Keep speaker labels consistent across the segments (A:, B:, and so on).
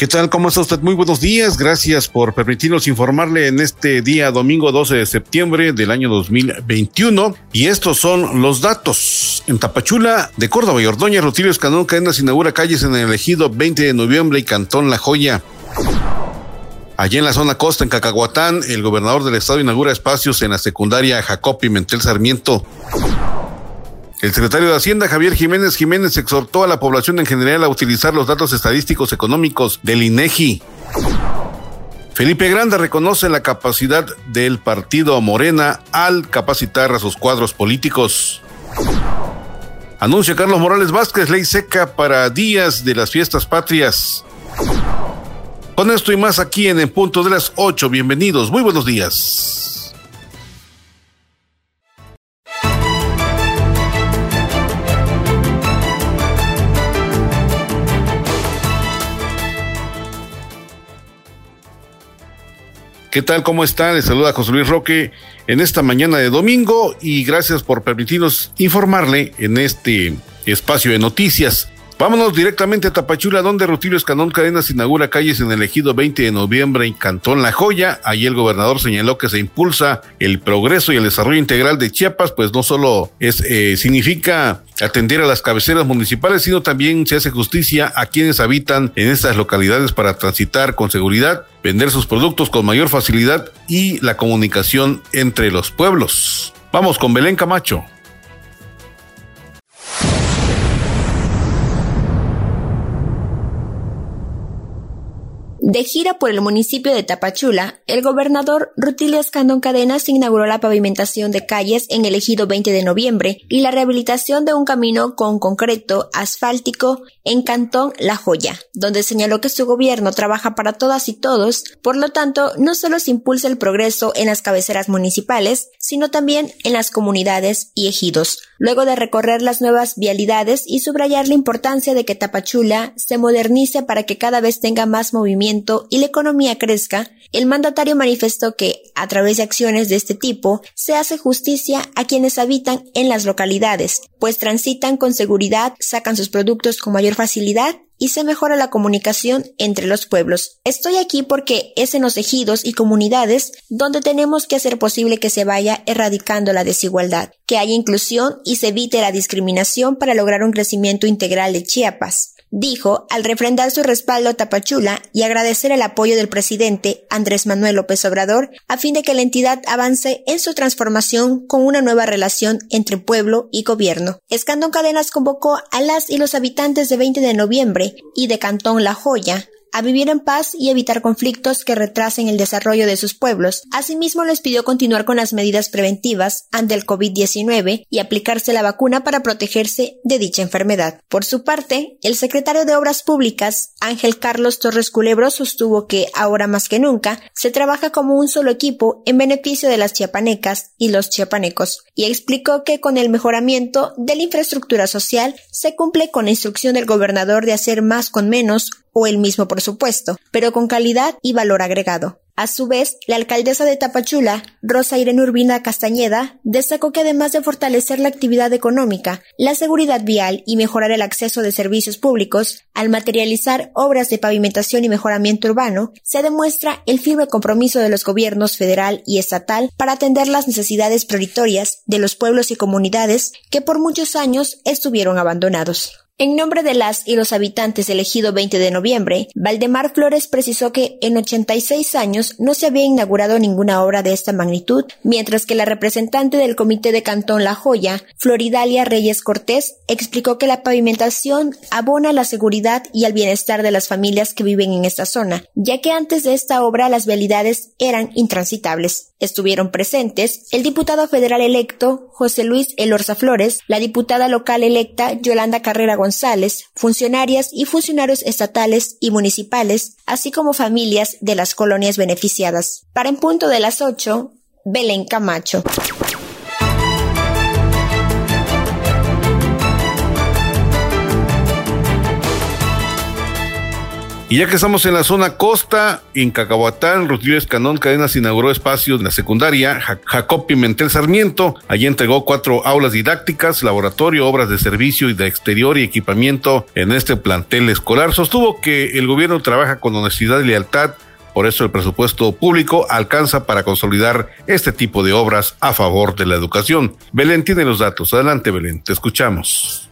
A: ¿Qué tal? ¿Cómo está usted? Muy buenos días. Gracias por permitirnos informarle en este día domingo 12 de septiembre del año 2021. Y estos son los datos. En Tapachula, de Córdoba y Ordoña, Rutilio Escanón Cadenas inaugura calles en el ejido 20 de noviembre y Cantón La Joya. Allí en la zona costa, en Cacahuatán, el gobernador del estado inaugura espacios en la secundaria Jacob Pimentel Sarmiento. El secretario de Hacienda, Javier Jiménez Jiménez, exhortó a la población en general a utilizar los datos estadísticos económicos del INEGI. Felipe Grande reconoce la capacidad del partido Morena al capacitar a sus cuadros políticos. Anuncia Carlos Morales Vázquez ley seca para días de las fiestas patrias. Con esto y más aquí en el punto de las 8. Bienvenidos, muy buenos días. ¿Qué tal? ¿Cómo está? Les saluda José Luis Roque en esta mañana de domingo y gracias por permitirnos informarle en este espacio de noticias. Vámonos directamente a Tapachula, donde Rutilio Escanón Cadenas inaugura calles en el ejido 20 de noviembre en Cantón La Joya. Allí el gobernador señaló que se impulsa el progreso y el desarrollo integral de Chiapas, pues no solo es, eh, significa atender a las cabeceras municipales, sino también se hace justicia a quienes habitan en estas localidades para transitar con seguridad, vender sus productos con mayor facilidad y la comunicación entre los pueblos. Vamos con Belén Camacho.
B: De gira por el municipio de Tapachula, el gobernador Rutilio Escandón Cadenas inauguró la pavimentación de calles en el ejido 20 de noviembre y la rehabilitación de un camino con concreto asfáltico en Cantón La Joya, donde señaló que su gobierno trabaja para todas y todos, por lo tanto, no solo se impulsa el progreso en las cabeceras municipales, sino también en las comunidades y ejidos, luego de recorrer las nuevas vialidades y subrayar la importancia de que Tapachula se modernice para que cada vez tenga más movimiento y la economía crezca, el mandatario manifestó que, a través de acciones de este tipo, se hace justicia a quienes habitan en las localidades, pues transitan con seguridad, sacan sus productos con mayor facilidad y se mejora la comunicación entre los pueblos. Estoy aquí porque es en los ejidos y comunidades donde tenemos que hacer posible que se vaya erradicando la desigualdad, que haya inclusión y se evite la discriminación para lograr un crecimiento integral de Chiapas dijo al refrendar su respaldo a Tapachula y agradecer el apoyo del presidente Andrés Manuel López Obrador a fin de que la entidad avance en su transformación con una nueva relación entre pueblo y gobierno. Escandón Cadenas convocó a las y los habitantes de 20 de noviembre y de Cantón La Joya a vivir en paz y evitar conflictos que retrasen el desarrollo de sus pueblos. Asimismo, les pidió continuar con las medidas preventivas ante el COVID-19 y aplicarse la vacuna para protegerse de dicha enfermedad. Por su parte, el secretario de Obras Públicas, Ángel Carlos Torres Culebro, sostuvo que, ahora más que nunca, se trabaja como un solo equipo en beneficio de las chiapanecas y los chiapanecos, y explicó que con el mejoramiento de la infraestructura social se cumple con la instrucción del gobernador de hacer más con menos o el mismo por supuesto, pero con calidad y valor agregado. A su vez, la alcaldesa de Tapachula, Rosa Irene Urbina Castañeda, destacó que además de fortalecer la actividad económica, la seguridad vial y mejorar el acceso de servicios públicos, al materializar obras de pavimentación y mejoramiento urbano, se demuestra el firme compromiso de los gobiernos federal y estatal para atender las necesidades prioritarias de los pueblos y comunidades que por muchos años estuvieron abandonados. En nombre de las y los habitantes elegido 20 de noviembre, Valdemar Flores precisó que en 86 años no se había inaugurado ninguna obra de esta magnitud, mientras que la representante del Comité de Cantón La Joya, Floridalia Reyes Cortés, explicó que la pavimentación abona la seguridad y al bienestar de las familias que viven en esta zona, ya que antes de esta obra las vialidades eran intransitables. Estuvieron presentes el diputado federal electo José Luis Elorza Flores, la diputada local electa Yolanda Carrera González, funcionarias y funcionarios estatales y municipales, así como familias de las colonias beneficiadas. Para en punto de las 8, Belén Camacho.
A: Y ya que estamos en la zona costa, en Cacahuatán, Rutilio Escanón Cadenas inauguró espacios en la secundaria Jacob Pimentel Sarmiento. Allí entregó cuatro aulas didácticas, laboratorio, obras de servicio y de exterior y equipamiento en este plantel escolar. Sostuvo que el gobierno trabaja con honestidad y lealtad por eso el presupuesto público alcanza para consolidar este tipo de obras a favor de la educación. Belén tiene los datos. Adelante, Belén, te escuchamos.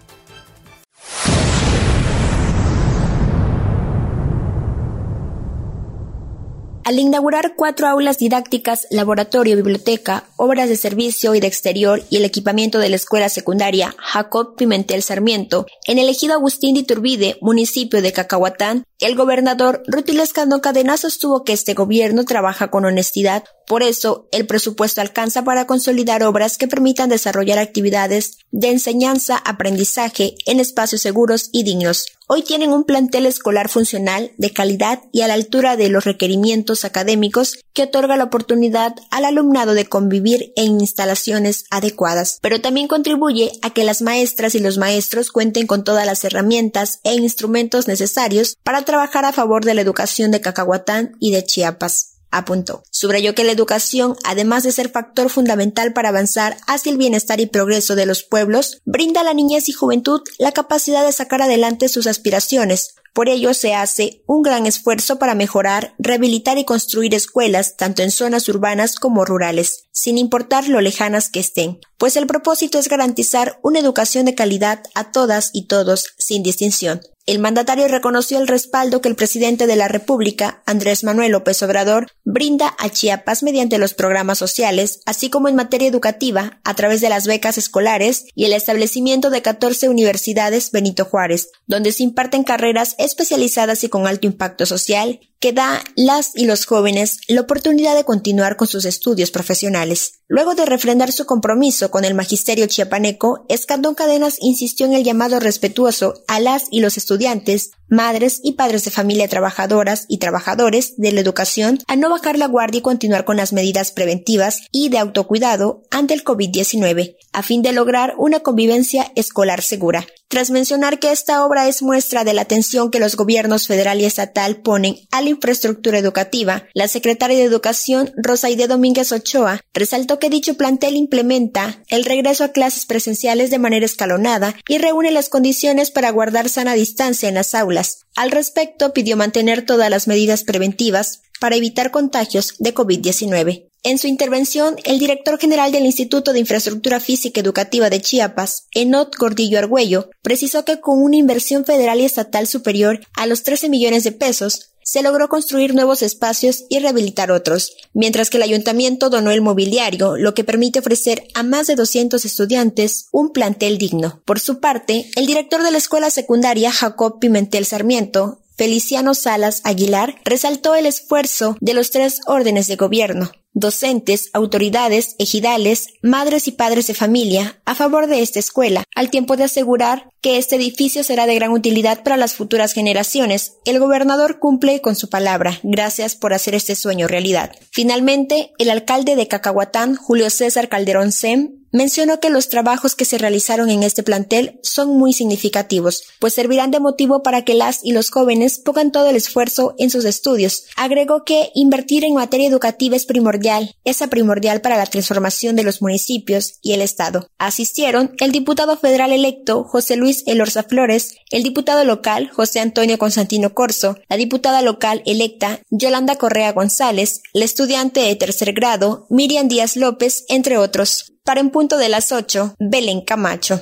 B: Al inaugurar cuatro aulas didácticas, laboratorio, biblioteca, obras de servicio y de exterior y el equipamiento de la escuela secundaria Jacob Pimentel Sarmiento, en el ejido Agustín de Iturbide, municipio de Cacahuatán, el gobernador Rutilio Escandón Cadena sostuvo que este gobierno trabaja con honestidad, por eso el presupuesto alcanza para consolidar obras que permitan desarrollar actividades de enseñanza, aprendizaje en espacios seguros y dignos. Hoy tienen un plantel escolar funcional, de calidad y a la altura de los requerimientos académicos que otorga la oportunidad al alumnado de convivir en instalaciones adecuadas, pero también contribuye a que las maestras y los maestros cuenten con todas las herramientas e instrumentos necesarios para trabajar a favor de la educación de Cacahuatán y de Chiapas apuntó. Subrayó que la educación, además de ser factor fundamental para avanzar hacia el bienestar y progreso de los pueblos, brinda a la niñez y juventud la capacidad de sacar adelante sus aspiraciones. Por ello se hace un gran esfuerzo para mejorar, rehabilitar y construir escuelas tanto en zonas urbanas como rurales, sin importar lo lejanas que estén, pues el propósito es garantizar una educación de calidad a todas y todos, sin distinción. El mandatario reconoció el respaldo que el presidente de la República, Andrés Manuel López Obrador, brinda a Chiapas mediante los programas sociales, así como en materia educativa, a través de las becas escolares y el establecimiento de 14 universidades Benito Juárez, donde se imparten carreras especializadas y con alto impacto social que da las y los jóvenes la oportunidad de continuar con sus estudios profesionales. оказались Luego de refrendar su compromiso con el magisterio chiapaneco, Escandón Cadenas insistió en el llamado respetuoso a las y los estudiantes, madres y padres de familia trabajadoras y trabajadores de la educación a no bajar la guardia y continuar con las medidas preventivas y de autocuidado ante el COVID-19, a fin de lograr una convivencia escolar segura. Tras mencionar que esta obra es muestra de la atención que los gobiernos federal y estatal ponen a la infraestructura educativa, la secretaria de Educación, Rosaide Domínguez Ochoa, resaltó que dicho plantel implementa el regreso a clases presenciales de manera escalonada y reúne las condiciones para guardar sana distancia en las aulas. Al respecto, pidió mantener todas las medidas preventivas para evitar contagios de COVID-19. En su intervención, el director general del Instituto de Infraestructura Física Educativa de Chiapas, Enot Gordillo Argüello, precisó que con una inversión federal y estatal superior a los 13 millones de pesos, se logró construir nuevos espacios y rehabilitar otros, mientras que el ayuntamiento donó el mobiliario, lo que permite ofrecer a más de 200 estudiantes un plantel digno. Por su parte, el director de la escuela secundaria Jacob Pimentel Sarmiento Feliciano Salas Aguilar resaltó el esfuerzo de los tres órdenes de gobierno, docentes, autoridades, ejidales, madres y padres de familia a favor de esta escuela, al tiempo de asegurar que este edificio será de gran utilidad para las futuras generaciones. El gobernador cumple con su palabra. Gracias por hacer este sueño realidad. Finalmente, el alcalde de Cacahuatán, Julio César Calderón Sem, Mencionó que los trabajos que se realizaron en este plantel son muy significativos, pues servirán de motivo para que las y los jóvenes pongan todo el esfuerzo en sus estudios. Agregó que invertir en materia educativa es primordial, es primordial para la transformación de los municipios y el Estado. Asistieron el diputado federal electo José Luis Elorza Flores, el diputado local José Antonio Constantino Corso, la diputada local electa Yolanda Correa González, la estudiante de tercer grado Miriam Díaz López, entre otros. Para en punto de las 8, Belén Camacho.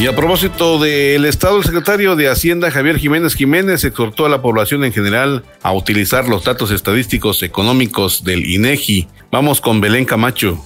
A: Y a propósito del Estado, el secretario de Hacienda, Javier Jiménez Jiménez, exhortó a la población en general a utilizar los datos estadísticos económicos del INEGI. Vamos con Belén Camacho.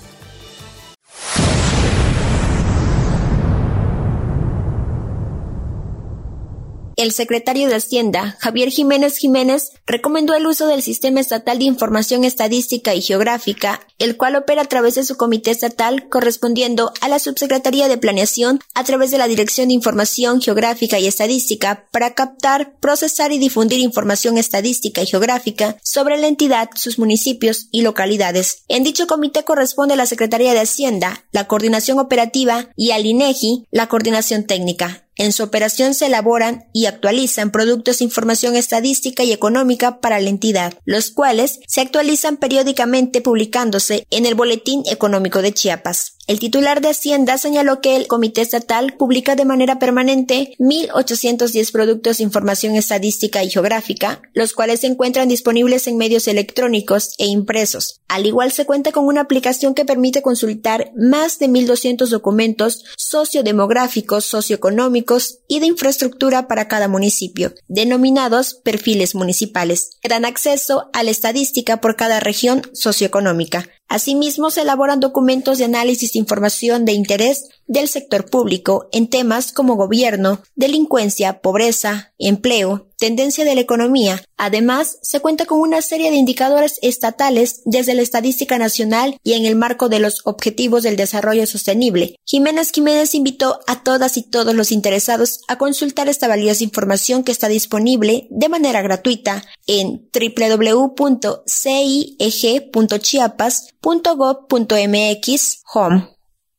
B: El secretario de Hacienda, Javier Jiménez Jiménez, recomendó el uso del Sistema Estatal de Información Estadística y Geográfica, el cual opera a través de su comité estatal correspondiendo a la Subsecretaría de Planeación a través de la Dirección de Información Geográfica y Estadística para captar, procesar y difundir información estadística y geográfica sobre la entidad, sus municipios y localidades. En dicho comité corresponde la Secretaría de Hacienda, la Coordinación Operativa y al INEGI, la Coordinación Técnica. En su operación se elaboran y actualizan productos de información estadística y económica para la entidad, los cuales se actualizan periódicamente publicándose en el Boletín Económico de Chiapas. El titular de Hacienda señaló que el Comité Estatal publica de manera permanente 1.810 productos de información estadística y geográfica, los cuales se encuentran disponibles en medios electrónicos e impresos. Al igual se cuenta con una aplicación que permite consultar más de 1.200 documentos sociodemográficos, socioeconómicos y de infraestructura para cada municipio, denominados perfiles municipales, que dan acceso a la estadística por cada región socioeconómica. Asimismo, se elaboran documentos de análisis de información de interés del sector público en temas como gobierno, delincuencia, pobreza, empleo, tendencia de la economía. Además, se cuenta con una serie de indicadores estatales desde la estadística nacional y en el marco de los Objetivos del Desarrollo Sostenible. Jiménez Jiménez invitó a todas y todos los interesados a consultar esta valiosa información que está disponible de manera gratuita en www.cieg.chiapas.gov.mx home.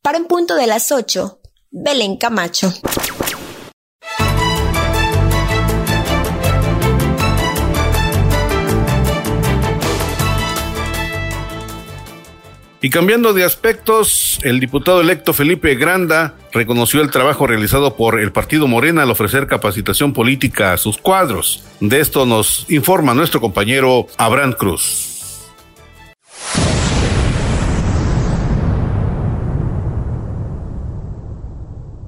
B: Para un punto de las 8, Belén Camacho.
A: Y cambiando de aspectos, el diputado electo Felipe Granda reconoció el trabajo realizado por el partido Morena al ofrecer capacitación política a sus cuadros. De esto nos informa nuestro compañero Abraham Cruz.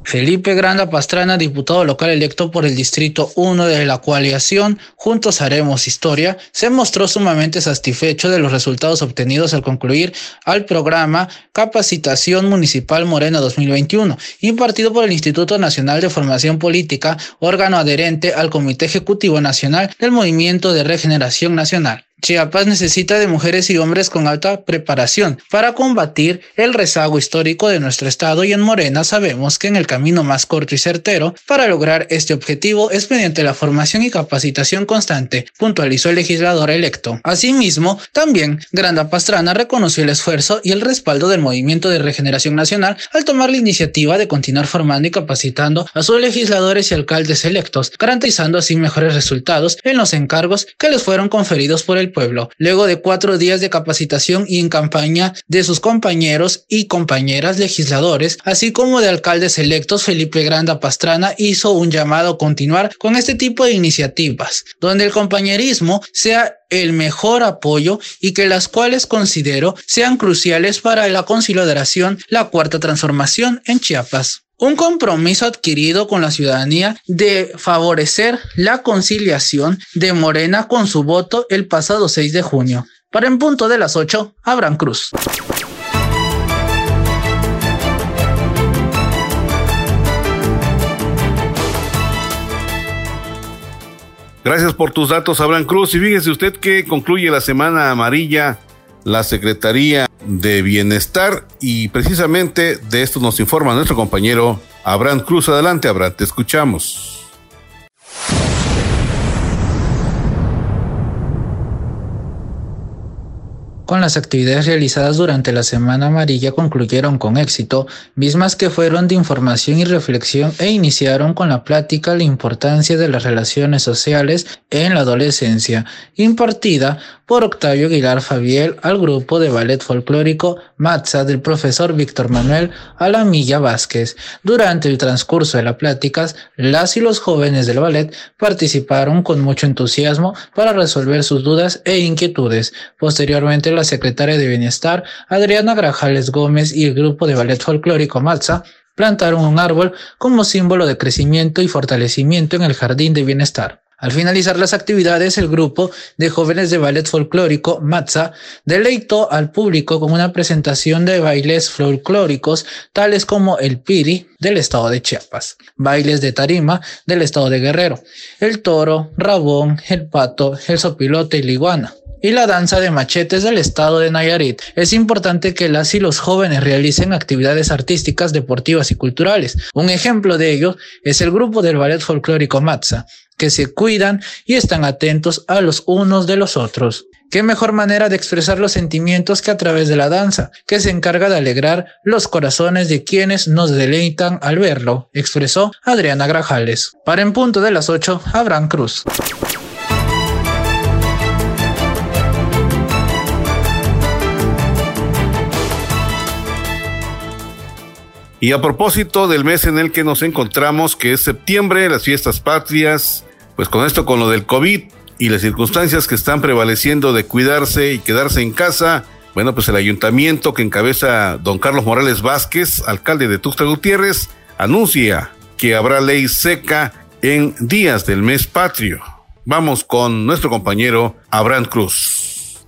C: Felipe Granda Pastrana, diputado local electo por el Distrito 1 de la coalición Juntos Haremos Historia, se mostró sumamente satisfecho de los resultados obtenidos al concluir al programa Capacitación Municipal Morena 2021, impartido por el Instituto Nacional de Formación Política, órgano adherente al Comité Ejecutivo Nacional del Movimiento de Regeneración Nacional. Chiapas necesita de mujeres y hombres con alta preparación para combatir el rezago histórico de nuestro estado y en Morena sabemos que en el camino más corto y certero para lograr este objetivo es mediante la formación y capacitación constante, puntualizó el legislador electo. Asimismo, también Granda Pastrana reconoció el esfuerzo y el respaldo del Movimiento de Regeneración Nacional al tomar la iniciativa de continuar formando y capacitando a sus legisladores y alcaldes electos, garantizando así mejores resultados en los encargos que les fueron conferidos por el pueblo, luego de cuatro días de capacitación y en campaña de sus compañeros y compañeras legisladores, así como de alcaldes electos, Felipe Granda Pastrana hizo un llamado a continuar con este tipo de iniciativas, donde el compañerismo sea el mejor apoyo y que las cuales considero sean cruciales para la consideración la cuarta transformación en Chiapas un compromiso adquirido con la ciudadanía de favorecer la conciliación de Morena con su voto el pasado 6 de junio. Para en punto de las 8, Abraham Cruz.
A: Gracias por tus datos, Abraham Cruz. Y fíjese usted que concluye la semana amarilla la Secretaría de Bienestar y precisamente de esto nos informa nuestro compañero Abraham Cruz. Adelante, Abraham, te escuchamos.
C: con las actividades realizadas durante la Semana Amarilla concluyeron con éxito, mismas que fueron de información y reflexión e iniciaron con la plática la importancia de las relaciones sociales en la adolescencia, impartida por Octavio Aguilar Fabiel al grupo de ballet folclórico Matza del profesor Víctor Manuel Alamilla Vázquez. Durante el transcurso de las pláticas, las y los jóvenes del ballet participaron con mucho entusiasmo para resolver sus dudas e inquietudes. Posteriormente, la secretaria de Bienestar, Adriana Grajales Gómez y el grupo de ballet folclórico Matza plantaron un árbol como símbolo de crecimiento y fortalecimiento en el jardín de bienestar. Al finalizar las actividades, el grupo de jóvenes de ballet folclórico Matza deleitó al público con una presentación de bailes folclóricos tales como el piri del estado de Chiapas, bailes de tarima del estado de Guerrero, el toro, rabón, el pato, el sopilote y la iguana y la danza de machetes del estado de Nayarit. Es importante que las y los jóvenes realicen actividades artísticas, deportivas y culturales. Un ejemplo de ello es el grupo del ballet folclórico Matza, que se cuidan y están atentos a los unos de los otros. ¿Qué mejor manera de expresar los sentimientos que a través de la danza, que se encarga de alegrar los corazones de quienes nos deleitan al verlo? expresó Adriana Grajales. Para en punto de las 8, Abraham Cruz.
A: Y a propósito del mes en el que nos encontramos, que es septiembre, las fiestas patrias, pues con esto, con lo del COVID y las circunstancias que están prevaleciendo de cuidarse y quedarse en casa, bueno, pues el ayuntamiento que encabeza don Carlos Morales Vázquez, alcalde de Tuxtla Gutiérrez, anuncia que habrá ley seca en días del mes patrio. Vamos con nuestro compañero Abraham Cruz.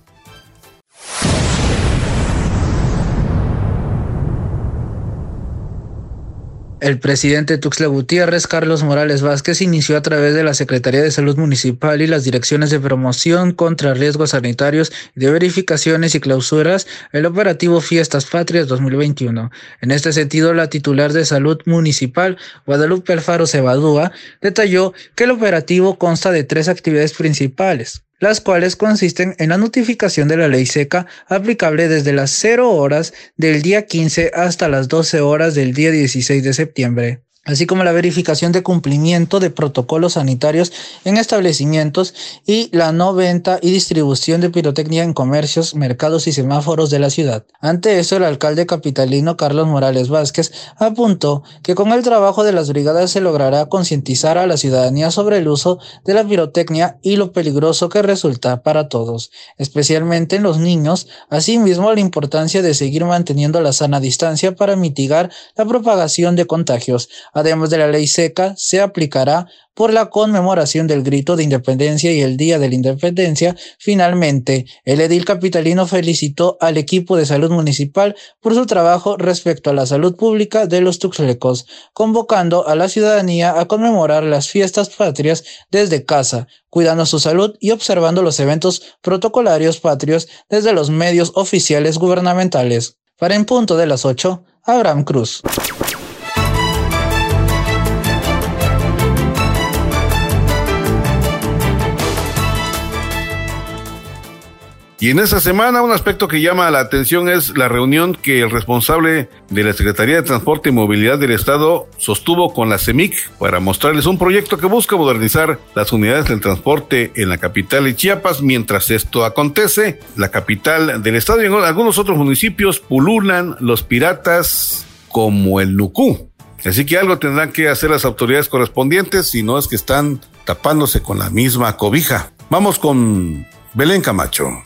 C: El presidente Tuxtla Gutiérrez, Carlos Morales Vázquez, inició a través de la Secretaría de Salud Municipal y las direcciones de promoción contra riesgos sanitarios de verificaciones y clausuras el operativo Fiestas Patrias 2021. En este sentido, la titular de Salud Municipal, Guadalupe Alfaro Cebadúa, detalló que el operativo consta de tres actividades principales las cuales consisten en la notificación de la ley seca aplicable desde las 0 horas del día 15 hasta las 12 horas del día 16 de septiembre así como la verificación de cumplimiento de protocolos sanitarios en establecimientos y la no venta y distribución de pirotecnia en comercios, mercados y semáforos de la ciudad. Ante eso, el alcalde capitalino Carlos Morales Vázquez apuntó que con el trabajo de las brigadas se logrará concientizar a la ciudadanía sobre el uso de la pirotecnia y lo peligroso que resulta para todos, especialmente en los niños, asimismo la importancia de seguir manteniendo la sana distancia para mitigar la propagación de contagios, además de la ley seca, se aplicará por la conmemoración del grito de independencia y el Día de la Independencia. Finalmente, el edil capitalino felicitó al equipo de salud municipal por su trabajo respecto a la salud pública de los tuxlecos, convocando a la ciudadanía a conmemorar las fiestas patrias desde casa, cuidando su salud y observando los eventos protocolarios patrios desde los medios oficiales gubernamentales. Para en punto de las 8, Abraham Cruz.
A: Y en esta semana un aspecto que llama la atención es la reunión que el responsable de la Secretaría de Transporte y Movilidad del Estado sostuvo con la CEMIC para mostrarles un proyecto que busca modernizar las unidades del transporte en la capital de Chiapas. Mientras esto acontece, la capital del Estado y en algunos otros municipios pululan los piratas como el Nucú. Así que algo tendrán que hacer las autoridades correspondientes si no es que están tapándose con la misma cobija. Vamos con Belén Camacho.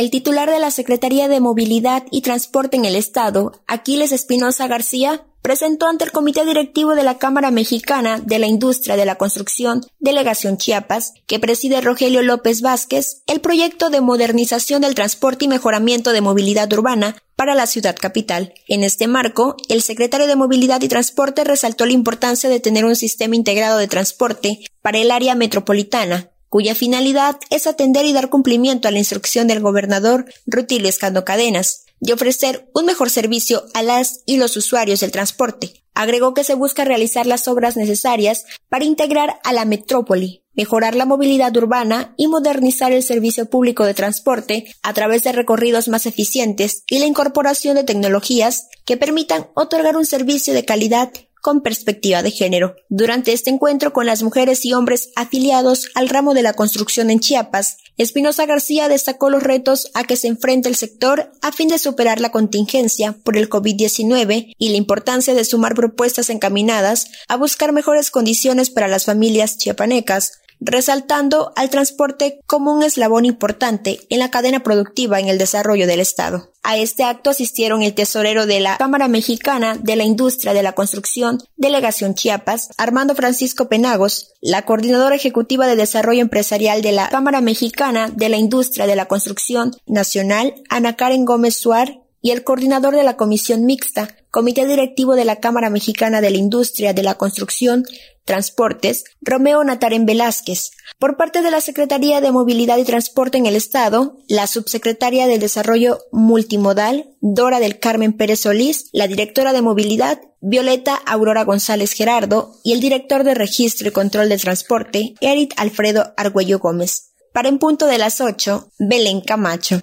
B: El titular de la Secretaría de Movilidad y Transporte en el Estado, Aquiles Espinosa García, presentó ante el Comité Directivo de la Cámara Mexicana de la Industria de la Construcción, Delegación Chiapas, que preside Rogelio López Vázquez, el proyecto de modernización del transporte y mejoramiento de movilidad urbana para la ciudad capital. En este marco, el secretario de Movilidad y Transporte resaltó la importancia de tener un sistema integrado de transporte para el área metropolitana, cuya finalidad es atender y dar cumplimiento a la instrucción del gobernador Rutilio Escando Cadenas de ofrecer un mejor servicio a las y los usuarios del transporte. Agregó que se busca realizar las obras necesarias para integrar a la metrópoli, mejorar la movilidad urbana y modernizar el servicio público de transporte a través de recorridos más eficientes y la incorporación de tecnologías que permitan otorgar un servicio de calidad con perspectiva de género. Durante este encuentro con las mujeres y hombres afiliados al ramo de la construcción en Chiapas, Espinosa García destacó los retos a que se enfrenta el sector a fin de superar la contingencia por el COVID-19 y la importancia de sumar propuestas encaminadas a buscar mejores condiciones para las familias chiapanecas, resaltando al transporte como un eslabón importante en la cadena productiva en el desarrollo del Estado. A este acto asistieron el tesorero de la Cámara Mexicana de la Industria de la Construcción, Delegación Chiapas, Armando Francisco Penagos, la coordinadora ejecutiva de desarrollo empresarial de la Cámara Mexicana de la Industria de la Construcción Nacional, Ana Karen Gómez Suar, y el coordinador de la Comisión Mixta, Comité Directivo de la Cámara Mexicana de la Industria de la Construcción, Transportes, Romeo Nataren Velázquez. Por parte de la Secretaría de Movilidad y Transporte en el Estado, la subsecretaria de Desarrollo Multimodal, Dora del Carmen Pérez Solís, la directora de Movilidad, Violeta Aurora González Gerardo, y el director de Registro y Control de Transporte, Eric Alfredo Argüello Gómez. Para en punto de las 8, Belén Camacho.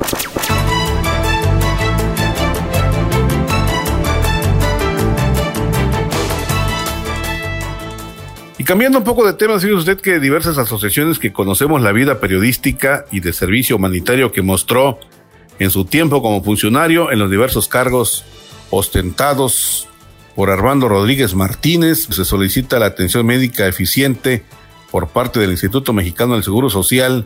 A: Cambiando un poco de tema, fíjese usted que diversas asociaciones que conocemos la vida periodística y de servicio humanitario que mostró en su tiempo como funcionario en los diversos cargos ostentados por Armando Rodríguez Martínez, se solicita la atención médica eficiente por parte del Instituto Mexicano del Seguro Social,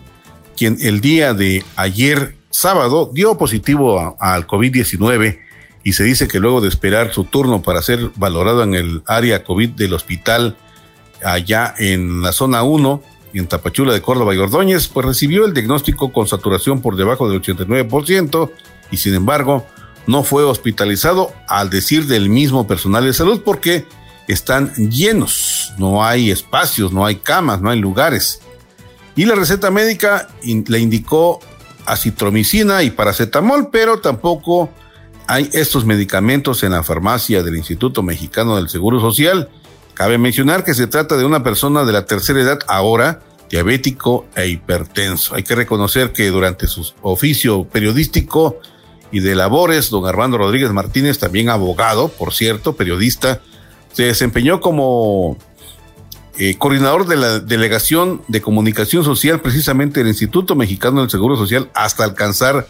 A: quien el día de ayer sábado dio positivo al COVID-19 y se dice que luego de esperar su turno para ser valorado en el área COVID del hospital, allá en la zona 1, en Tapachula de Córdoba y Ordóñez, pues recibió el diagnóstico con saturación por debajo del 89% y sin embargo no fue hospitalizado al decir del mismo personal de salud porque están llenos, no hay espacios, no hay camas, no hay lugares. Y la receta médica le indicó acitromicina y paracetamol, pero tampoco hay estos medicamentos en la farmacia del Instituto Mexicano del Seguro Social Cabe mencionar que se trata de una persona de la tercera edad ahora, diabético e hipertenso. Hay que reconocer que durante su oficio periodístico y de labores, don Armando Rodríguez Martínez, también abogado, por cierto, periodista, se desempeñó como eh, coordinador de la Delegación de Comunicación Social, precisamente del Instituto Mexicano del Seguro Social, hasta alcanzar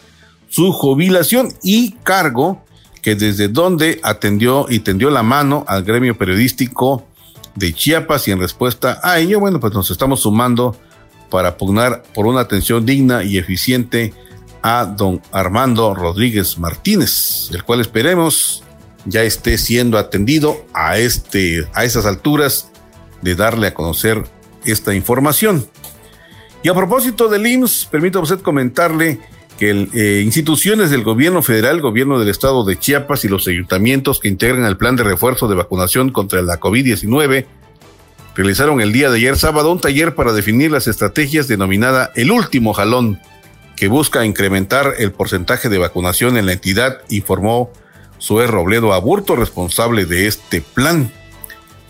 A: su jubilación y cargo que desde donde atendió y tendió la mano al gremio periodístico de Chiapas y en respuesta a ello, bueno, pues nos estamos sumando para pugnar por una atención digna y eficiente a don Armando Rodríguez Martínez, el cual esperemos ya esté siendo atendido a este a esas alturas de darle a conocer esta información. Y a propósito del IMSS, permítame usted comentarle que eh, instituciones del gobierno federal, gobierno del estado de Chiapas y los ayuntamientos que integran el plan de refuerzo de vacunación contra la COVID-19 realizaron el día de ayer sábado un taller para definir las estrategias denominada El último jalón, que busca incrementar el porcentaje de vacunación en la entidad, informó Sue Robledo Aburto, responsable de este plan.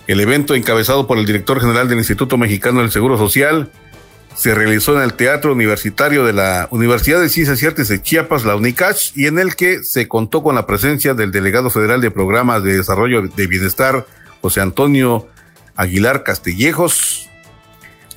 A: El evento encabezado por el director general del Instituto Mexicano del Seguro Social, se realizó en el Teatro Universitario de la Universidad de Ciencias y Artes de Chiapas, la UNICACH, y en el que se contó con la presencia del delegado federal de Programas de Desarrollo de Bienestar, José Antonio Aguilar Castellejos,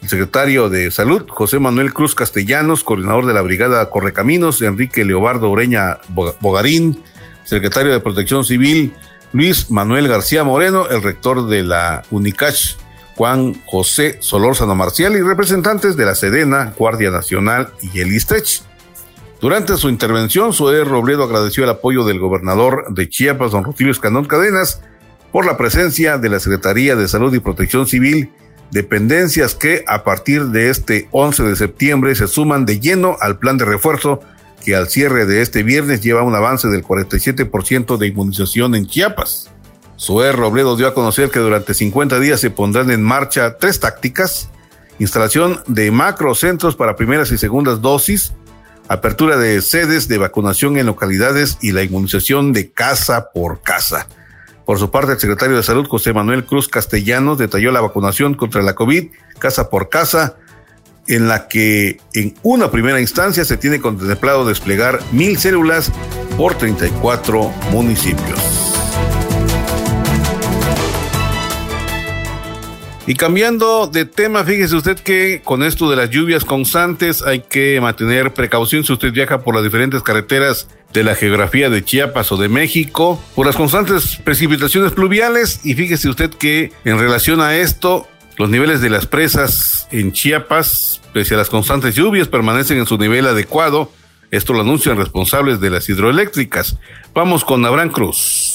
A: el secretario de Salud, José Manuel Cruz Castellanos, coordinador de la Brigada Correcaminos, Enrique Leobardo Ureña Bogarín, secretario de Protección Civil, Luis Manuel García Moreno, el rector de la UNICACH, Juan José Solórzano Marcial y representantes de la Sedena, Guardia Nacional y el ISTRECH. Durante su intervención, Zoé Robledo agradeció el apoyo del gobernador de Chiapas, don Rutilio Escandón Cadenas, por la presencia de la Secretaría de Salud y Protección Civil, dependencias que a partir de este 11 de septiembre se suman de lleno al plan de refuerzo que al cierre de este viernes lleva un avance del 47% de inmunización en Chiapas. Zoé Robledo dio a conocer que durante 50 días se pondrán en marcha tres tácticas, instalación de macrocentros para primeras y segundas dosis, apertura de sedes de vacunación en localidades y la inmunización de casa por casa. Por su parte, el secretario de Salud, José Manuel Cruz Castellanos, detalló la vacunación contra la COVID casa por casa, en la que en una primera instancia se tiene contemplado desplegar mil células por 34 municipios. Y cambiando de tema, fíjese usted que con esto de las lluvias constantes hay que mantener precaución si usted viaja por las diferentes carreteras de la geografía de Chiapas o de México, por las constantes precipitaciones pluviales y fíjese usted que en relación a esto Los niveles de las presas en Chiapas, pese a las constantes lluvias, permanecen en su nivel adecuado. Esto lo anuncian responsables de las hidroeléctricas. Vamos con Abraham Cruz.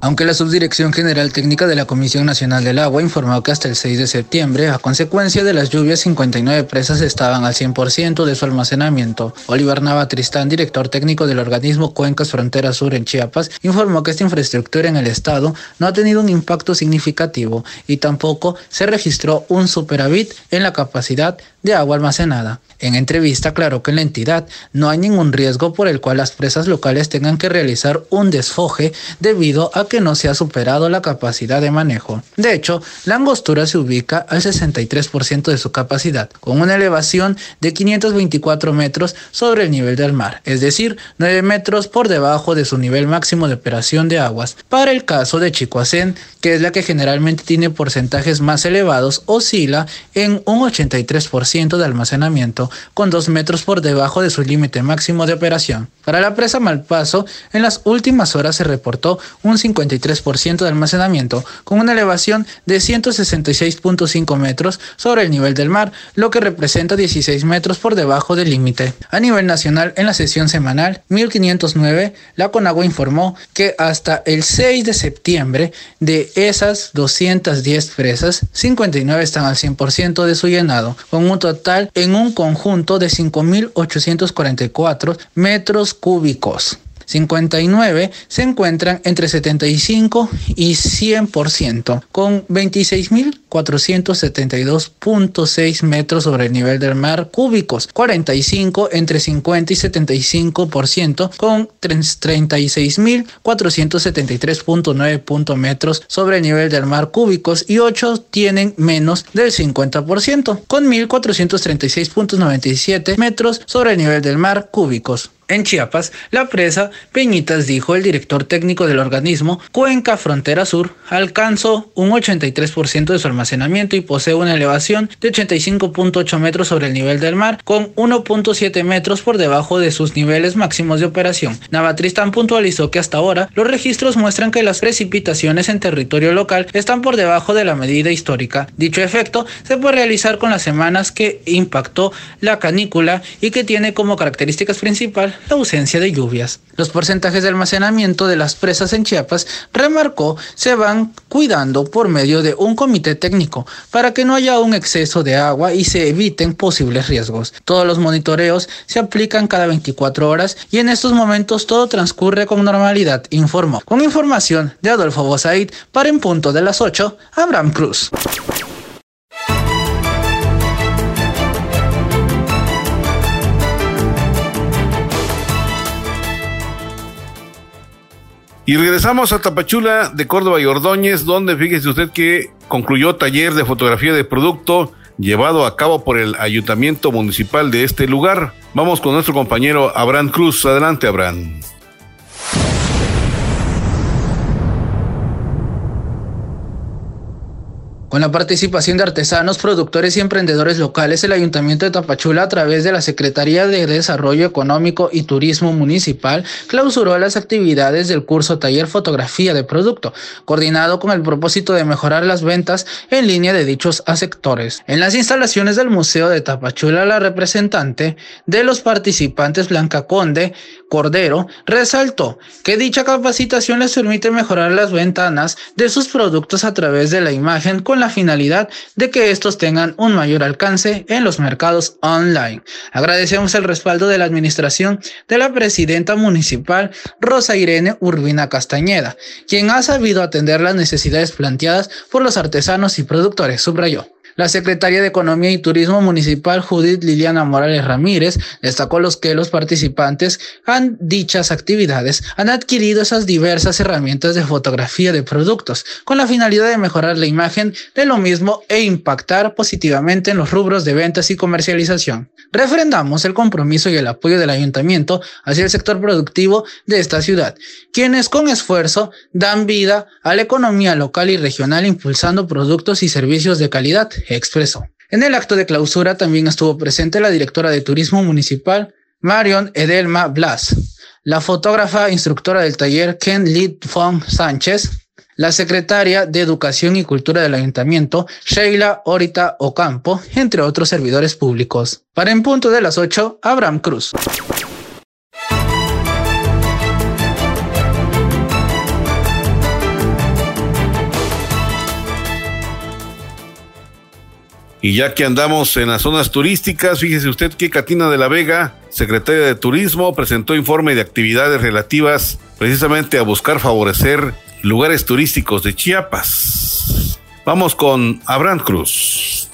C: Aunque la Subdirección General Técnica de la Comisión Nacional del Agua informó que hasta el 6 de septiembre, a consecuencia de las lluvias, 59 presas estaban al 100% de su almacenamiento. Oliver Nava Tristán, director técnico del organismo Cuencas Frontera Sur en Chiapas, informó que esta infraestructura en el estado no ha tenido un impacto significativo y tampoco se registró un superávit en la capacidad de agua almacenada. En entrevista aclaró que en la entidad no hay ningún riesgo por el cual las presas locales tengan que realizar un desfoje debido a que no se ha superado la capacidad de manejo. De hecho, la angostura se ubica al 63% de su capacidad, con una elevación de 524 metros sobre el nivel del mar, es decir, 9 metros por debajo de su nivel máximo de operación de aguas. Para el caso de Chicoacén, que es la que generalmente tiene porcentajes más elevados, oscila en un 83% de almacenamiento, con 2 metros por debajo de su límite máximo de operación. Para la presa Malpaso, en las últimas horas se reportó un 53% de almacenamiento, con una elevación de 166.5 metros sobre el nivel del mar, lo que representa 16 metros por debajo del límite. A nivel nacional, en la sesión semanal 1509, la Conagua informó que hasta el 6 de septiembre de esas 210 presas, 59 están al 100% de su llenado, con un total en un conjunto de 5.844 metros cúbicos. 59 se encuentran entre 75 y 100%, con 26.472.6 metros sobre el nivel del mar cúbicos, 45 entre 50 y 75%, con 36.473.9 metros sobre el nivel del mar cúbicos y 8 tienen menos del 50%, con 1.436.97 metros sobre el nivel del mar cúbicos. En Chiapas, la presa Peñitas, dijo el director técnico del organismo, Cuenca Frontera Sur, alcanzó un 83% de su almacenamiento y posee una elevación de 85.8 metros sobre el nivel del mar, con 1.7 metros por debajo de sus niveles máximos de operación. Navatristán puntualizó que hasta ahora los registros muestran que las precipitaciones en territorio local están por debajo de la medida histórica. Dicho efecto se puede realizar con las semanas que impactó la canícula y que tiene como características principales la ausencia de lluvias. Los porcentajes de almacenamiento de las presas en Chiapas, remarcó, se van cuidando por medio de un comité técnico para que no haya un exceso de agua y se eviten posibles riesgos. Todos los monitoreos se aplican cada 24 horas y en estos momentos todo transcurre con normalidad, informó. Con información de Adolfo Bosaid para en punto de las 8, Abraham Cruz.
A: Y regresamos a Tapachula de Córdoba y Ordóñez, donde fíjese usted que concluyó taller de fotografía de producto llevado a cabo por el ayuntamiento municipal de este lugar. Vamos con nuestro compañero Abraham Cruz. Adelante, Abraham.
C: Con la participación de artesanos, productores y emprendedores locales, el Ayuntamiento de Tapachula, a través de la Secretaría de Desarrollo Económico y Turismo Municipal, clausuró las actividades del curso Taller Fotografía de Producto, coordinado con el propósito de mejorar las ventas en línea de dichos sectores. En las instalaciones del Museo de Tapachula, la representante de los participantes, Blanca Conde Cordero, resaltó que dicha capacitación les permite mejorar las ventanas de sus productos a través de la imagen con la finalidad de que estos tengan un mayor alcance en los mercados online. Agradecemos el respaldo de la administración de la presidenta municipal Rosa Irene Urbina Castañeda, quien ha sabido atender las necesidades planteadas por los artesanos y productores, subrayó. La secretaria de Economía y Turismo Municipal, Judith Liliana Morales Ramírez, destacó los que los participantes han dichas actividades han adquirido esas diversas herramientas de fotografía de productos con la finalidad de mejorar la imagen de lo mismo e impactar positivamente en los rubros de ventas y comercialización. Refrendamos el compromiso y el apoyo del ayuntamiento hacia el sector productivo de esta ciudad, quienes con esfuerzo dan vida a la economía local y regional impulsando productos y servicios de calidad expresó. En el acto de clausura también estuvo presente la directora de Turismo Municipal, Marion Edelma Blas, la fotógrafa instructora del taller Ken Lee Fong Sánchez, la secretaria de Educación y Cultura del Ayuntamiento, Sheila Orita Ocampo, entre otros servidores públicos. Para en punto de las 8, Abraham Cruz.
A: Y ya que andamos en las zonas turísticas, fíjese usted que Catina de la Vega, secretaria de Turismo, presentó informe de actividades relativas precisamente a buscar favorecer lugares turísticos de Chiapas. Vamos con Abraham Cruz.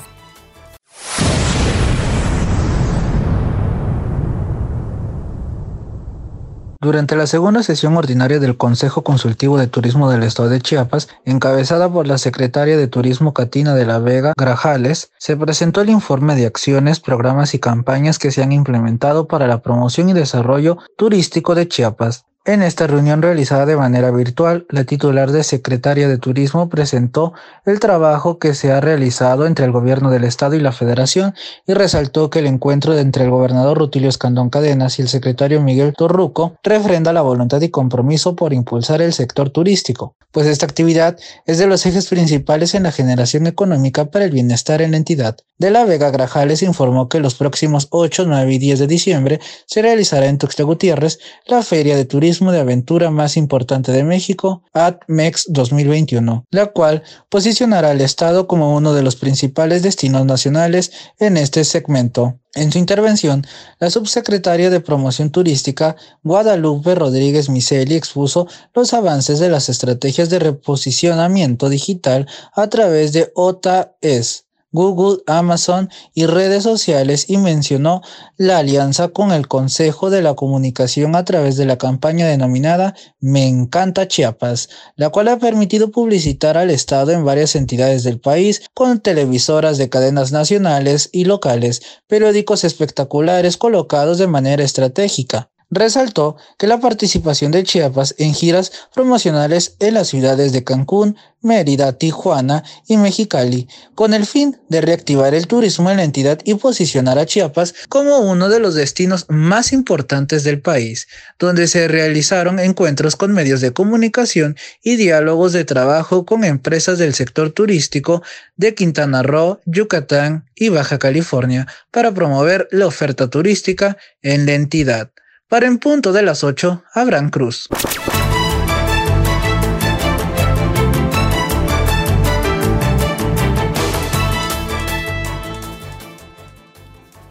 C: Durante la segunda sesión ordinaria del Consejo Consultivo de Turismo del Estado de Chiapas, encabezada por la secretaria de Turismo Catina de la Vega Grajales, se presentó el informe de acciones, programas y campañas que se han implementado para la promoción y desarrollo turístico de Chiapas. En esta reunión realizada de manera virtual, la titular de Secretaria de Turismo presentó el trabajo que se ha realizado entre el Gobierno del Estado y la Federación y resaltó que el encuentro entre el gobernador Rutilio Escandón Cadenas y el secretario Miguel Torruco refrenda la voluntad y compromiso por impulsar el sector turístico, pues esta actividad es de los ejes principales en la generación económica para el bienestar en la entidad. De la Vega Grajales informó que los próximos 8, 9 y 10 de diciembre se realizará en Tuxtla Gutiérrez la Feria de Turismo de aventura más importante de México, AdMex 2021, la cual posicionará al Estado como uno de los principales destinos nacionales en este segmento. En su intervención, la subsecretaria de Promoción Turística, Guadalupe Rodríguez Miseli, expuso los avances de las estrategias de reposicionamiento digital a través de OTAES, Google, Amazon y redes sociales y mencionó la alianza con el Consejo de la Comunicación a través de la campaña denominada Me encanta Chiapas, la cual ha permitido publicitar al Estado en varias entidades del país con televisoras de cadenas nacionales y locales, periódicos espectaculares colocados de manera estratégica. Resaltó que la participación de Chiapas en giras promocionales en las ciudades de Cancún, Mérida, Tijuana y Mexicali, con el fin de reactivar el turismo en la entidad y posicionar a Chiapas como uno de los destinos más importantes del país, donde se realizaron encuentros con medios de comunicación y diálogos de trabajo con empresas del sector turístico de Quintana Roo, Yucatán y Baja California para promover la oferta turística en la entidad. Para en punto de las 8, Abraham Cruz.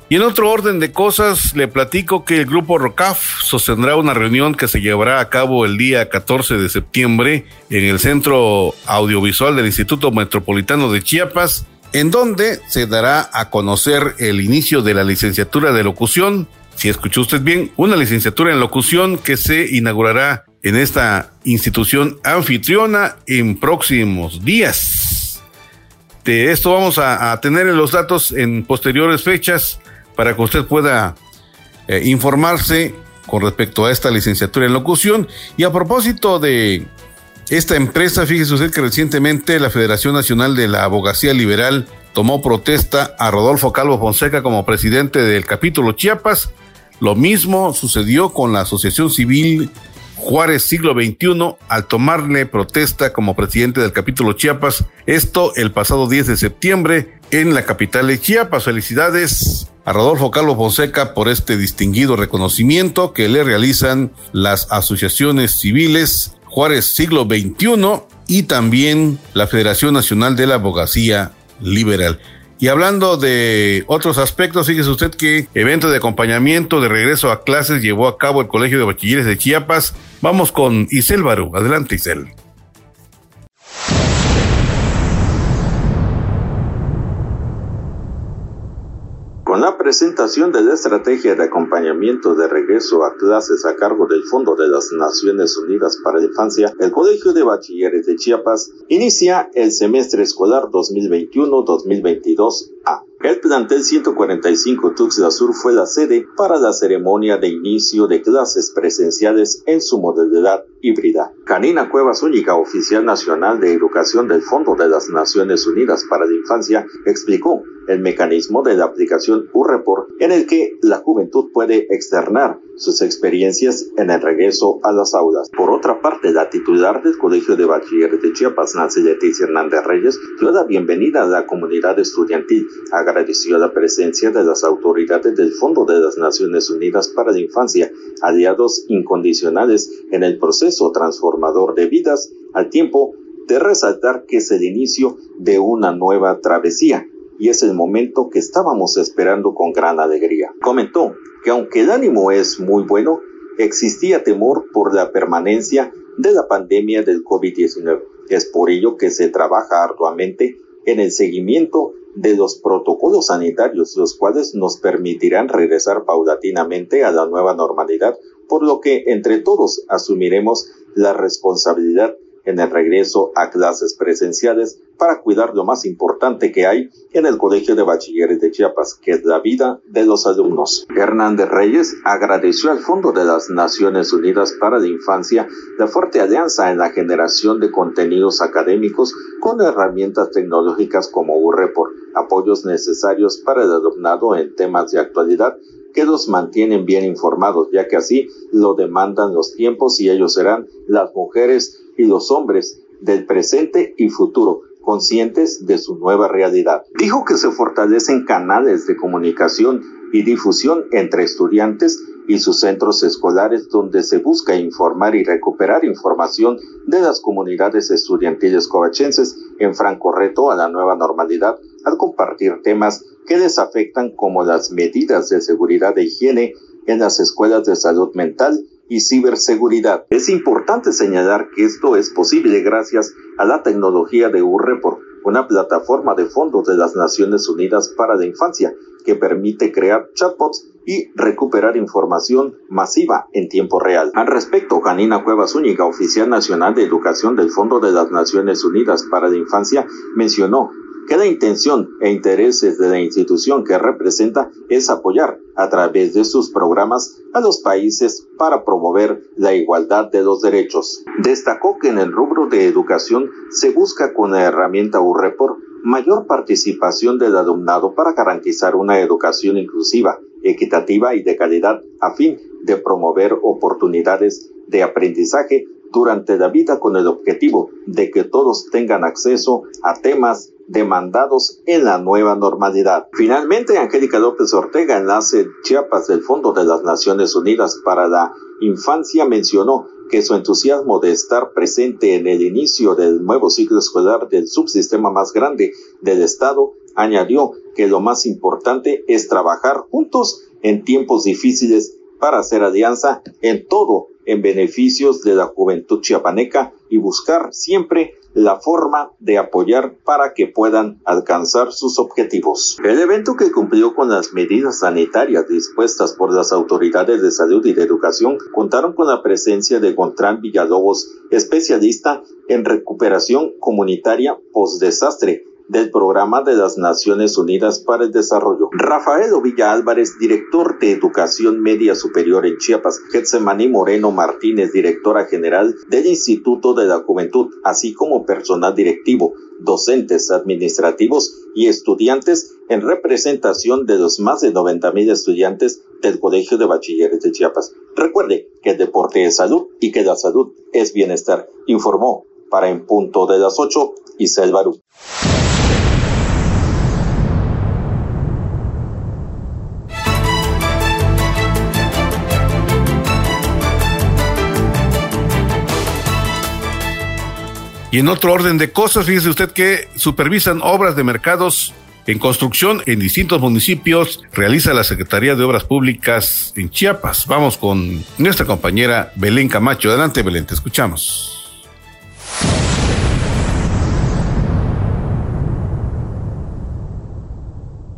A: Y en otro orden de cosas, le platico que el grupo ROCAF sostendrá una reunión que se llevará a cabo el día 14 de septiembre en el Centro Audiovisual del Instituto Metropolitano de Chiapas, en donde se dará a conocer el inicio de la licenciatura de locución, si escuchó usted bien, una licenciatura en locución que se inaugurará en esta institución anfitriona en próximos días. De esto vamos a, tener los datos en posteriores fechas para que usted pueda eh, informarse con respecto a esta licenciatura en locución. Y a propósito de esta empresa, fíjese usted que recientemente la Federación Nacional de la Abogacía Liberal tomó protesta a Rodolfo Calvo Fonseca como presidente del capítulo Chiapas. Lo mismo sucedió con la Asociación Civil Juárez Siglo XXI al tomarle protesta como presidente del capítulo Chiapas, esto el pasado 10 de septiembre en la capital de Chiapas. Felicidades a Rodolfo Calvo Fonseca por este distinguido reconocimiento que le realizan las asociaciones civiles Juárez Siglo XXI y también la Federación Nacional de la Abogacía Liberal. Y hablando de otros aspectos, fíjese usted que evento de acompañamiento de regreso a clases llevó a cabo el Colegio de Bachilleres de Chiapas. Vamos con Isel Barú. Adelante, Isel.
D: Presentación de la estrategia de acompañamiento de regreso a clases a cargo del Fondo de las Naciones Unidas para la Infancia, el Colegio de Bachilleres de Chiapas inicia el semestre escolar 2021-2022A. El plantel 145 Tuxtla Sur fue la sede para la ceremonia de inicio de clases presenciales en su modalidad híbrida. Canina Cuevas, única oficial nacional de educación del Fondo de las Naciones Unidas para la Infancia, explicó el mecanismo de la aplicación UREPOR en el que la juventud puede externar sus experiencias en el regreso a las aulas. Por otra parte, la titular del Colegio de Bachilleres de Chiapas, Nancy Leticia Hernández Reyes, dio la bienvenida a la comunidad estudiantil, agradeció la presencia de las autoridades del Fondo de las Naciones Unidas para la Infancia, aliados incondicionales en el proceso transformador de vidas, al tiempo de resaltar que es el inicio de una nueva travesía y es el momento que estábamos esperando con gran alegría. Comentó que aunque el ánimo es muy bueno, existía temor por la permanencia de la pandemia del COVID-19. Es por ello que se trabaja arduamente en el seguimiento de los protocolos sanitarios, los cuales nos permitirán regresar paulatinamente a la nueva normalidad, por lo que entre todos asumiremos la responsabilidad en el regreso a clases presenciales para cuidar lo más importante que hay en el Colegio de Bachilleres de Chiapas, que es la vida de los alumnos. Hernández Reyes agradeció al Fondo de las Naciones Unidas para la Infancia la fuerte alianza en la generación de contenidos académicos con herramientas tecnológicas como UREPOR, apoyos necesarios para el alumnado en temas de actualidad que los mantienen bien informados, ya que así lo demandan los tiempos y ellos serán las mujeres y los hombres del presente y futuro, conscientes de su nueva realidad. Dijo que se fortalecen canales de comunicación y difusión entre estudiantes y sus centros escolares donde se busca informar y recuperar información de las comunidades estudiantiles covachenses en franco reto a la nueva normalidad al compartir temas que les afectan como las medidas de seguridad e higiene en las escuelas de salud mental y ciberseguridad. Es importante señalar que esto es posible gracias a la tecnología de UREPOR, una plataforma de fondos de las Naciones Unidas para la Infancia que permite crear chatbots y recuperar información masiva en tiempo real. Al respecto, Janina Cuevas Úñiga, oficial nacional de educación del Fondo de las Naciones Unidas para la Infancia, mencionó la intención e intereses de la institución que representa es apoyar a través de sus programas a los países para promover la igualdad de los derechos. Destacó que en el rubro de educación se busca con la herramienta UREPOR mayor participación del alumnado para garantizar una educación inclusiva, equitativa y de calidad a fin de promover oportunidades de aprendizaje durante la vida con el objetivo de que todos tengan acceso a temas demandados en la nueva normalidad. Finalmente, Angélica López Ortega, enlace Chiapas del Fondo de las Naciones Unidas para la Infancia, mencionó que su entusiasmo de estar presente en el inicio del nuevo ciclo escolar del subsistema más grande del Estado, añadió que lo más importante es trabajar juntos en tiempos difíciles para hacer alianza en todo en beneficios de la juventud chiapaneca y buscar siempre la forma de apoyar para que puedan alcanzar sus objetivos. El evento que cumplió con las medidas sanitarias dispuestas por las autoridades de salud y de educación contaron con la presencia de Gontrán Villalobos, especialista en recuperación comunitaria post-desastre, del Programa de las Naciones Unidas para el Desarrollo. Rafael Ovilla Álvarez, director de Educación Media Superior en Chiapas. Getsemani Moreno Martínez, directora general del Instituto de la Juventud, así como personal directivo, docentes, administrativos y estudiantes en representación de los más de 90 mil estudiantes del Colegio de Bachilleres de Chiapas. Recuerde que el deporte es salud y que la salud es bienestar, informó para en punto de las 8 Isel Barú.
A: Y en otro orden de cosas, fíjese usted que supervisan obras de mercados en construcción en distintos municipios, realiza la Secretaría de Obras Públicas en Chiapas. Vamos con nuestra compañera Belén Camacho. Adelante, Belén, te escuchamos.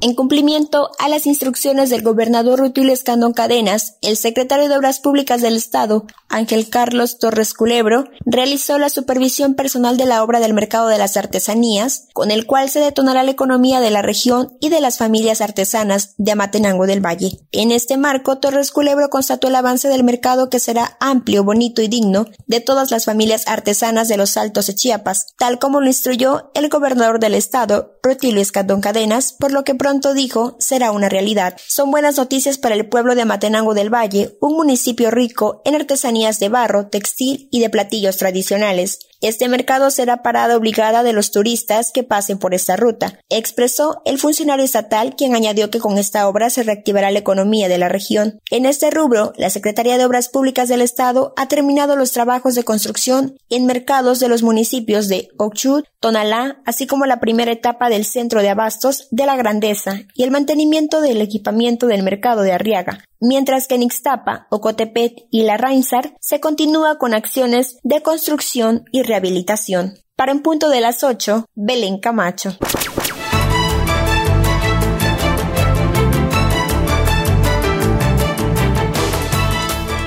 B: En cumplimiento a las instrucciones del gobernador Rutilio Escandón Cadenas, el secretario de Obras Públicas del Estado Ángel Carlos Torres Culebro, realizó la supervisión personal de la obra del mercado de las artesanías, con el cual se detonará la economía de la región y de las familias artesanas de Amatenango del Valle. En este marco, Torres Culebro constató el avance del mercado que será amplio, bonito y digno de todas las familias artesanas de los Altos de Chiapas, tal como lo instruyó el gobernador del estado, Rutilio Escandón Cadenas, por lo que pronto dijo será una realidad. Son buenas noticias para el pueblo de Amatenango del Valle, un municipio rico en artesanías de barro, textil y de platillos tradicionales. Este mercado será parada obligada de los turistas que pasen por esta ruta, expresó el funcionario estatal, quien añadió que con esta obra se reactivará la economía de la región. En este rubro, la Secretaría de Obras Públicas del Estado ha terminado los trabajos de construcción en mercados de los municipios de Ochud, Tonalá, así como la primera etapa del centro de abastos de la Grandeza y el mantenimiento del equipamiento del mercado de Arriaga, mientras que en Ixtapa, Ocotepet y La Rainsar se continúa con acciones de construcción y rehabilitación. Para en punto de las 8, Belén Camacho.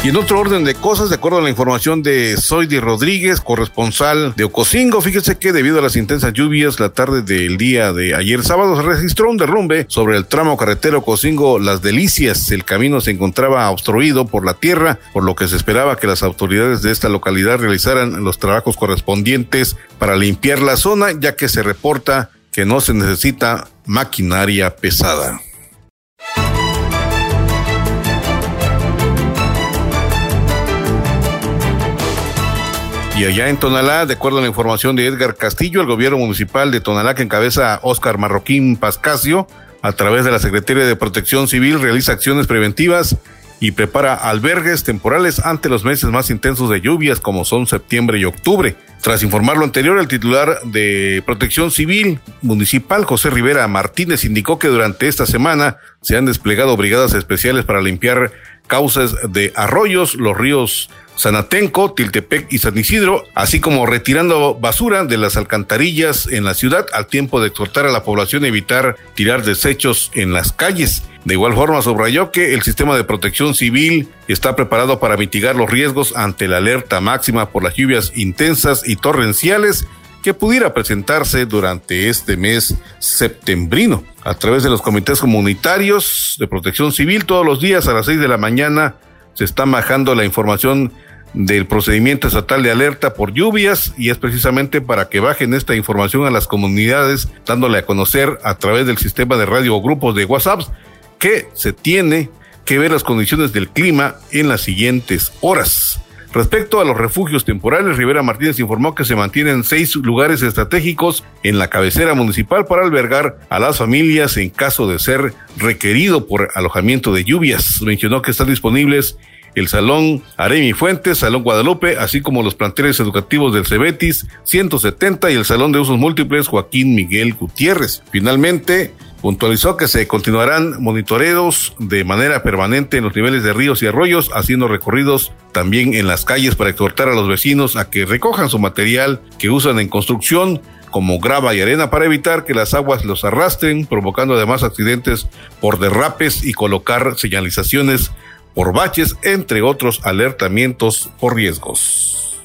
A: Y en otro orden de cosas, de acuerdo a la información de Zoidi Rodríguez, corresponsal de Ocosingo, fíjese que debido a las intensas lluvias la tarde del día de ayer sábado se registró un derrumbe sobre el tramo carretero Ocosingo Las Delicias. El camino se encontraba obstruido por la tierra, por lo que se esperaba que las autoridades de esta localidad realizaran los trabajos correspondientes para limpiar la zona, ya que se reporta que no se necesita maquinaria pesada. Y allá en Tonalá, de acuerdo a la información de Edgar Castillo, el gobierno municipal de Tonalá, que encabeza Óscar Marroquín Pascasio, a través de la Secretaría de Protección Civil, realiza acciones preventivas y prepara albergues temporales ante los meses más intensos de lluvias como son septiembre y octubre. Tras informar lo anterior, el titular de Protección Civil Municipal, José Rivera Martínez, indicó que durante esta semana se han desplegado brigadas especiales para limpiar causas de arroyos, los ríos Sanatenco, Tiltepec y San Isidro, así como retirando basura de las alcantarillas en la ciudad al tiempo de exhortar a la población a evitar tirar desechos en las calles. De igual forma, subrayó que el sistema de protección civil está preparado para mitigar los riesgos ante la alerta máxima por las lluvias intensas y torrenciales que pudiera presentarse durante este mes septembrino. A través de los comités comunitarios de protección civil, todos los días a las 6 de la mañana se está bajando la información del procedimiento estatal de alerta por lluvias y es precisamente para que bajen esta información a las comunidades, dándole a conocer a través del sistema de radio o grupos de WhatsApp que se tiene que ver las condiciones del clima en las siguientes horas. Respecto a los refugios temporales, Rivera Martínez informó que se mantienen seis lugares estratégicos en la cabecera municipal para albergar a las familias en caso de ser requerido por alojamiento de lluvias. Mencionó que están disponibles el Salón Aremi Fuentes, Salón Guadalupe, así como los planteles educativos del Cebetis 170 y el Salón de Usos Múltiples Joaquín Miguel Gutiérrez. Finalmente, puntualizó que se continuarán monitoreos de manera permanente en los niveles de ríos y arroyos, haciendo recorridos también en las calles para exhortar a los vecinos a que recojan su material que usan en construcción como grava y arena para evitar que las aguas los arrastren, provocando además accidentes por derrapes y colocar señalizaciones por baches, entre otros alertamientos por riesgos.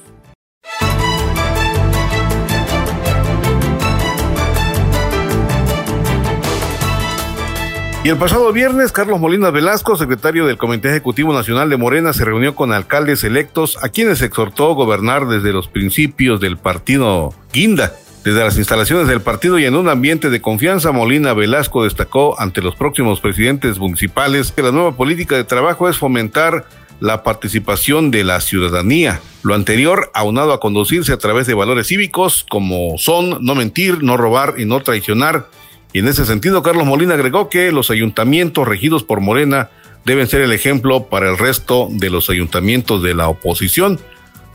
A: Y el pasado viernes, Carlos Molina Velasco, secretario del Comité Ejecutivo Nacional de Morena, se reunió con alcaldes electos a quienes exhortó gobernar desde los principios del partido Guinda. Desde las instalaciones del partido y en un ambiente de confianza, Molina Velasco destacó ante los próximos presidentes municipales que la nueva política de trabajo es fomentar la participación de la ciudadanía. Lo anterior aunado a conducirse a través de valores cívicos como son no mentir, no robar y no traicionar. Y en ese sentido, Carlos Molina agregó que los ayuntamientos regidos por Morena deben ser el ejemplo para el resto de los ayuntamientos de la oposición.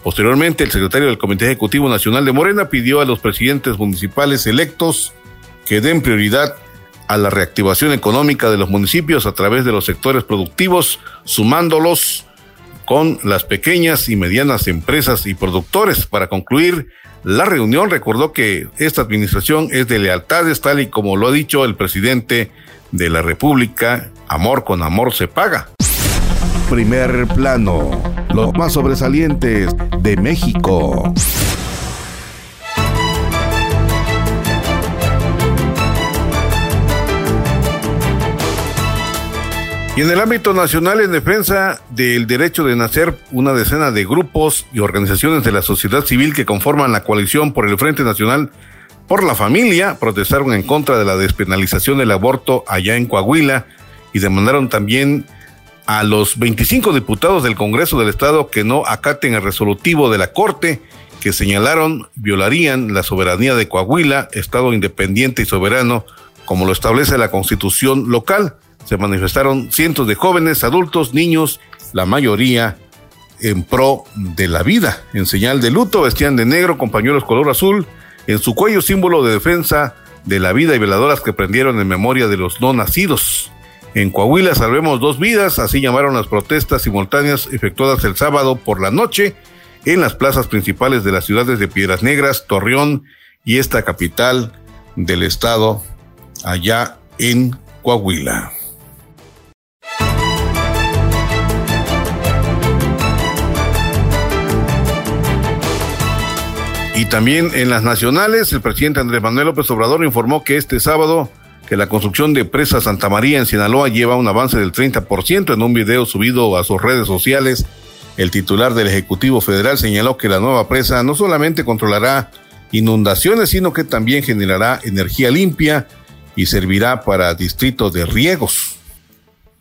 A: Posteriormente, el secretario del Comité Ejecutivo Nacional de Morena pidió a los presidentes municipales electos que den prioridad a la reactivación económica de los municipios a través de los sectores productivos, sumándolos con las pequeñas y medianas empresas y productores. Para concluir la reunión, recordó que esta administración es de lealtades, tal y como lo ha dicho el presidente de la República, amor con amor se paga.
E: Primer plano, los más sobresalientes de México.
A: Y en el ámbito nacional, en defensa del derecho de nacer, una decena de grupos y organizaciones de la sociedad civil que conforman la coalición por el Frente Nacional por la Familia protestaron en contra de la despenalización del aborto allá en Coahuila y demandaron también a los 25 diputados del Congreso del Estado que no acaten el resolutivo de la Corte que señalaron violarían la soberanía de Coahuila, Estado independiente y soberano, como lo establece la Constitución local se manifestaron cientos de jóvenes, adultos, niños, la mayoría en pro de la vida. En señal de luto vestían de negro con pañuelos color azul, en su cuello símbolo de defensa de la vida y veladoras que prendieron en memoria de los no nacidos. En Coahuila salvemos dos vidas, así llamaron las protestas simultáneas efectuadas el sábado por la noche en las plazas principales de las ciudades de Piedras Negras, Torreón y esta capital del estado allá en Coahuila. Y también en las nacionales, el presidente Andrés Manuel López Obrador informó que este sábado que la construcción de presa Santa María en Sinaloa lleva un avance del 30% en un video subido a sus redes sociales. El titular del Ejecutivo Federal señaló que la nueva presa no solamente controlará inundaciones, sino que también generará energía limpia y servirá para distritos de riegos.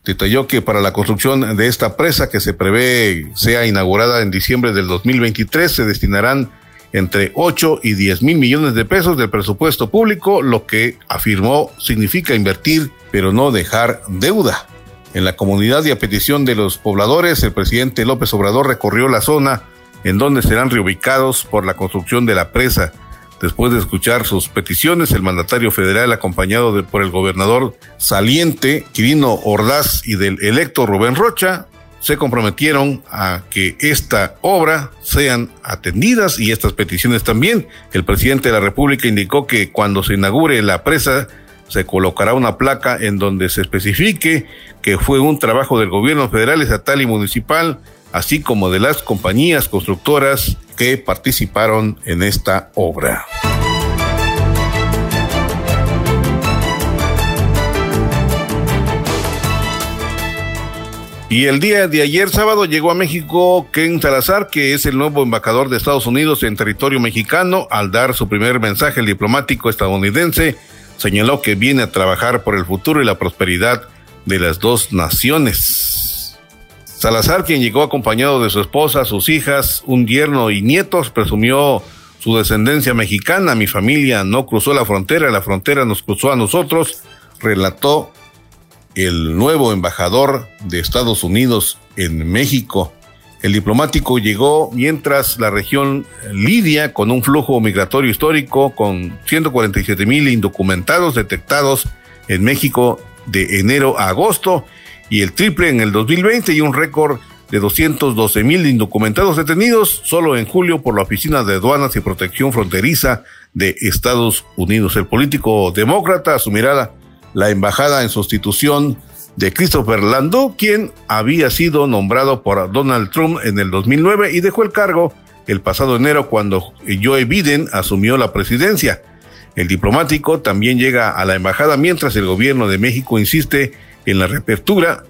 A: Detalló que para la construcción de esta presa, que se prevé sea inaugurada en diciembre del 2023, se destinarán entre 8 y 10 mil millones de pesos del presupuesto público, lo que afirmó significa invertir, pero no dejar deuda. En la comunidad y a petición de los pobladores, el presidente López Obrador recorrió la zona en donde serán reubicados por la construcción de la presa. Después de escuchar sus peticiones, el mandatario federal, acompañado por el gobernador saliente, Quirino Ordaz, y del electo Rubén Rocha, se comprometieron a que esta obra sean atendidas y estas peticiones también. El presidente de la República indicó que cuando se inaugure la presa se colocará una placa en donde se especifique que fue un trabajo del gobierno federal, estatal y municipal, así como de las compañías constructoras que participaron en esta obra. Y el día de ayer sábado llegó a México Ken Salazar, que es el nuevo embajador de Estados Unidos en territorio mexicano. Al dar su primer mensaje, el diplomático estadounidense señaló que viene a trabajar por el futuro y la prosperidad de las dos naciones. Salazar, quien llegó acompañado de su esposa, sus hijas, un yerno y nietos, presumió su descendencia mexicana. Mi familia no cruzó la frontera, la frontera nos cruzó a nosotros, relató el nuevo embajador de Estados Unidos en México. El diplomático llegó mientras la región lidia con un flujo migratorio histórico con 147 mil indocumentados detectados en México de enero a agosto y el triple en el 2020 y un récord de 212 mil indocumentados detenidos solo en julio por la Oficina de Aduanas y Protección Fronteriza de Estados Unidos. El político demócrata asumirá la embajada en sustitución de Christopher Landau, quien había sido nombrado por Donald Trump en el 2009 y dejó el cargo el pasado enero cuando Joe Biden asumió la presidencia. El diplomático también llega a la embajada mientras el gobierno de México insiste en la reapertura,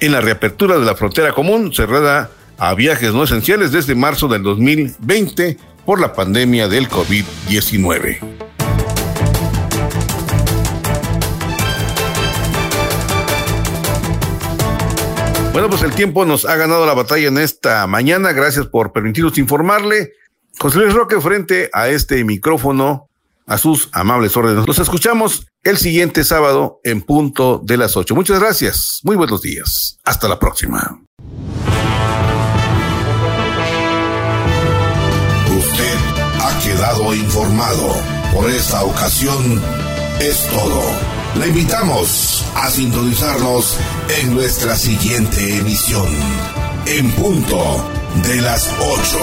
A: en la reapertura de la frontera común cerrada a viajes no esenciales desde marzo del 2020 por la pandemia del COVID-19. Bueno, pues el tiempo nos ha ganado la batalla en esta mañana. Gracias por permitirnos informarle. José Luis Roque frente a este micrófono, a sus amables órdenes. Nos escuchamos el siguiente sábado en punto de las ocho. Muchas gracias. Muy buenos días. Hasta la próxima.
E: Usted ha quedado informado. Por esta ocasión es todo. Le invitamos a sintonizarnos en nuestra siguiente emisión, en punto de las 8.